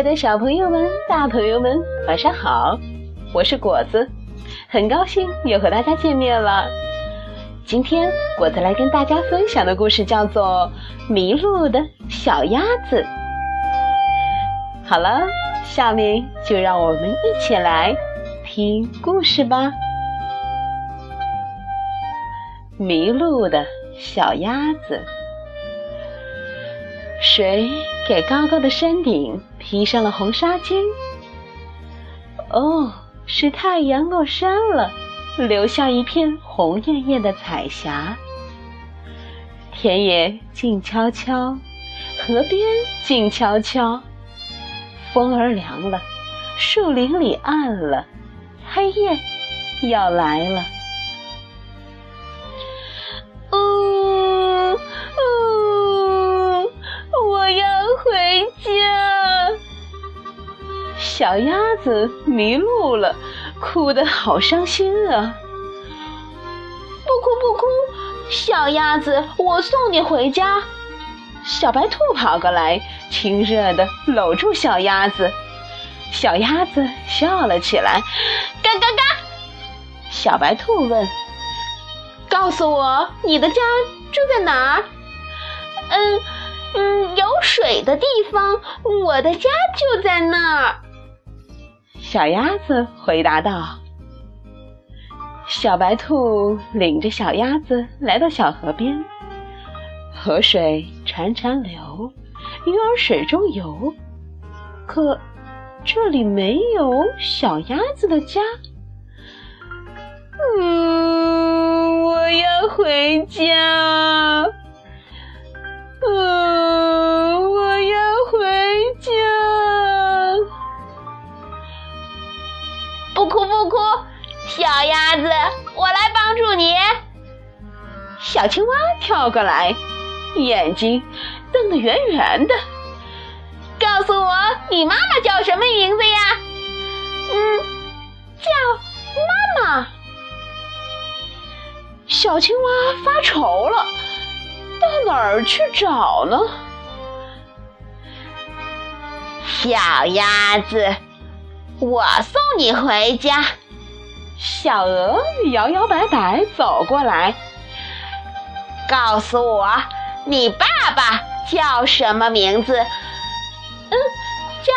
爱的小朋友们、大朋友们，晚上好！我是果子，很高兴又和大家见面了。今天果子来跟大家分享的故事叫做《迷路的小鸭子》。好了，下面就让我们一起来听故事吧。迷路的小鸭子。谁给高高的山顶披上了红纱巾？哦，是太阳落山了，留下一片红艳艳的彩霞。田野静悄悄，河边静悄悄，风儿凉了，树林里暗了，黑夜要来了。小鸭子迷路了，哭得好伤心啊！不哭不哭，小鸭子，我送你回家。小白兔跑过来，亲热地搂住小鸭子。小鸭子笑了起来，嘎嘎嘎！小白兔问：“告诉我，你的家住在哪儿？”“嗯嗯，有水的地方，我的家就在那儿。”小鸭子回答道：“小白兔领着小鸭子来到小河边，河水潺潺流，鱼儿水中游。可这里没有小鸭子的家。嗯，我要回家。小青蛙跳过来，眼睛瞪得圆圆的。告诉我，你妈妈叫什么名字呀？嗯，叫妈妈。小青蛙发愁了，到哪儿去找呢？小鸭子。我送你回家。小鹅摇摇摆摆走过来，告诉我，你爸爸叫什么名字？嗯，叫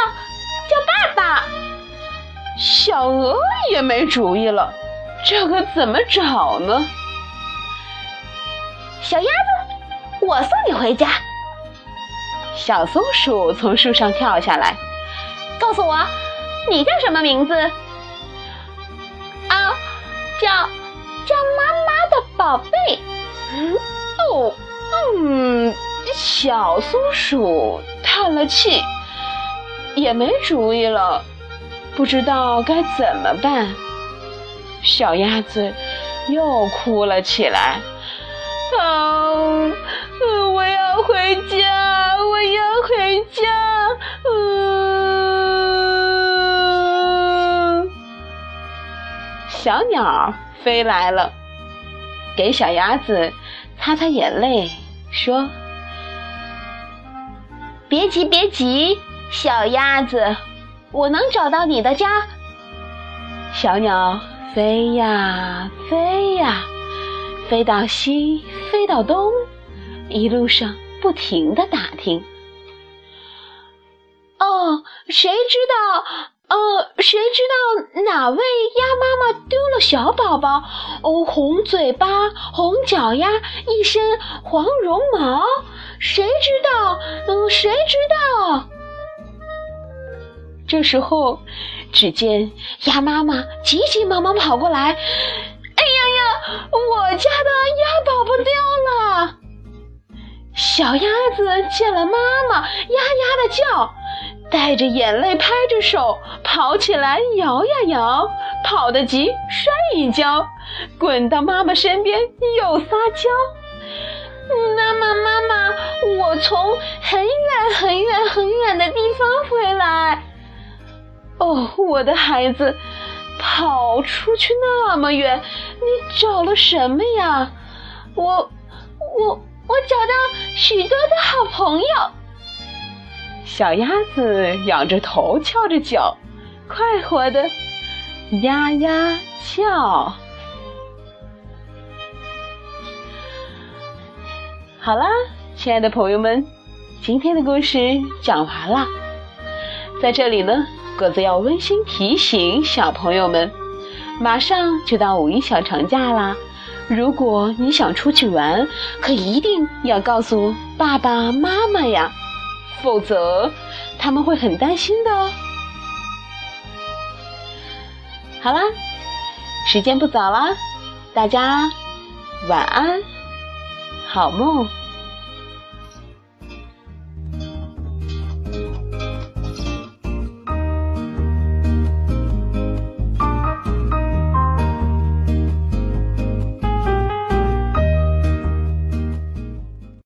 叫爸爸。小鹅也没主意了，这可怎么找呢？小鸭子，我送你回家。小松鼠从树上跳下来，告诉我。你叫什么名字？啊，叫叫妈妈的宝贝。哦，嗯，小松鼠叹了气，也没主意了，不知道该怎么办。小鸭子又哭了起来。啊，我要回家，我要回家。嗯小鸟飞来了，给小鸭子擦擦眼泪，说：“别急，别急，小鸭子，我能找到你的家。”小鸟飞呀飞呀，飞到西，飞到东，一路上不停的打听。哦，谁知道？哦，谁知道哪位鸭妈妈丢了小宝宝？哦，红嘴巴，红脚丫，一身黄绒毛，谁知道？嗯，谁知道？这时候，只见鸭妈妈急急忙忙跑过来：“哎呀呀，我家的鸭宝宝丢了！”小鸭子见了妈妈，呀呀的叫。带着眼泪，拍着手，跑起来，摇呀摇，跑得急，摔一跤，滚到妈妈身边，又撒娇：“妈妈，妈妈，我从很远很远很远的地方回来。”哦，我的孩子，跑出去那么远，你找了什么呀？我，我，我找到许多的好朋友。小鸭子仰着头，翘着脚，快活的呀呀叫。好啦，亲爱的朋友们，今天的故事讲完了。在这里呢，果子要温馨提醒小朋友们，马上就到五一小长假啦。如果你想出去玩，可一定要告诉爸爸妈妈呀，否则他们会很担心的哦。好啦，时间不早啦，大家晚安。好梦。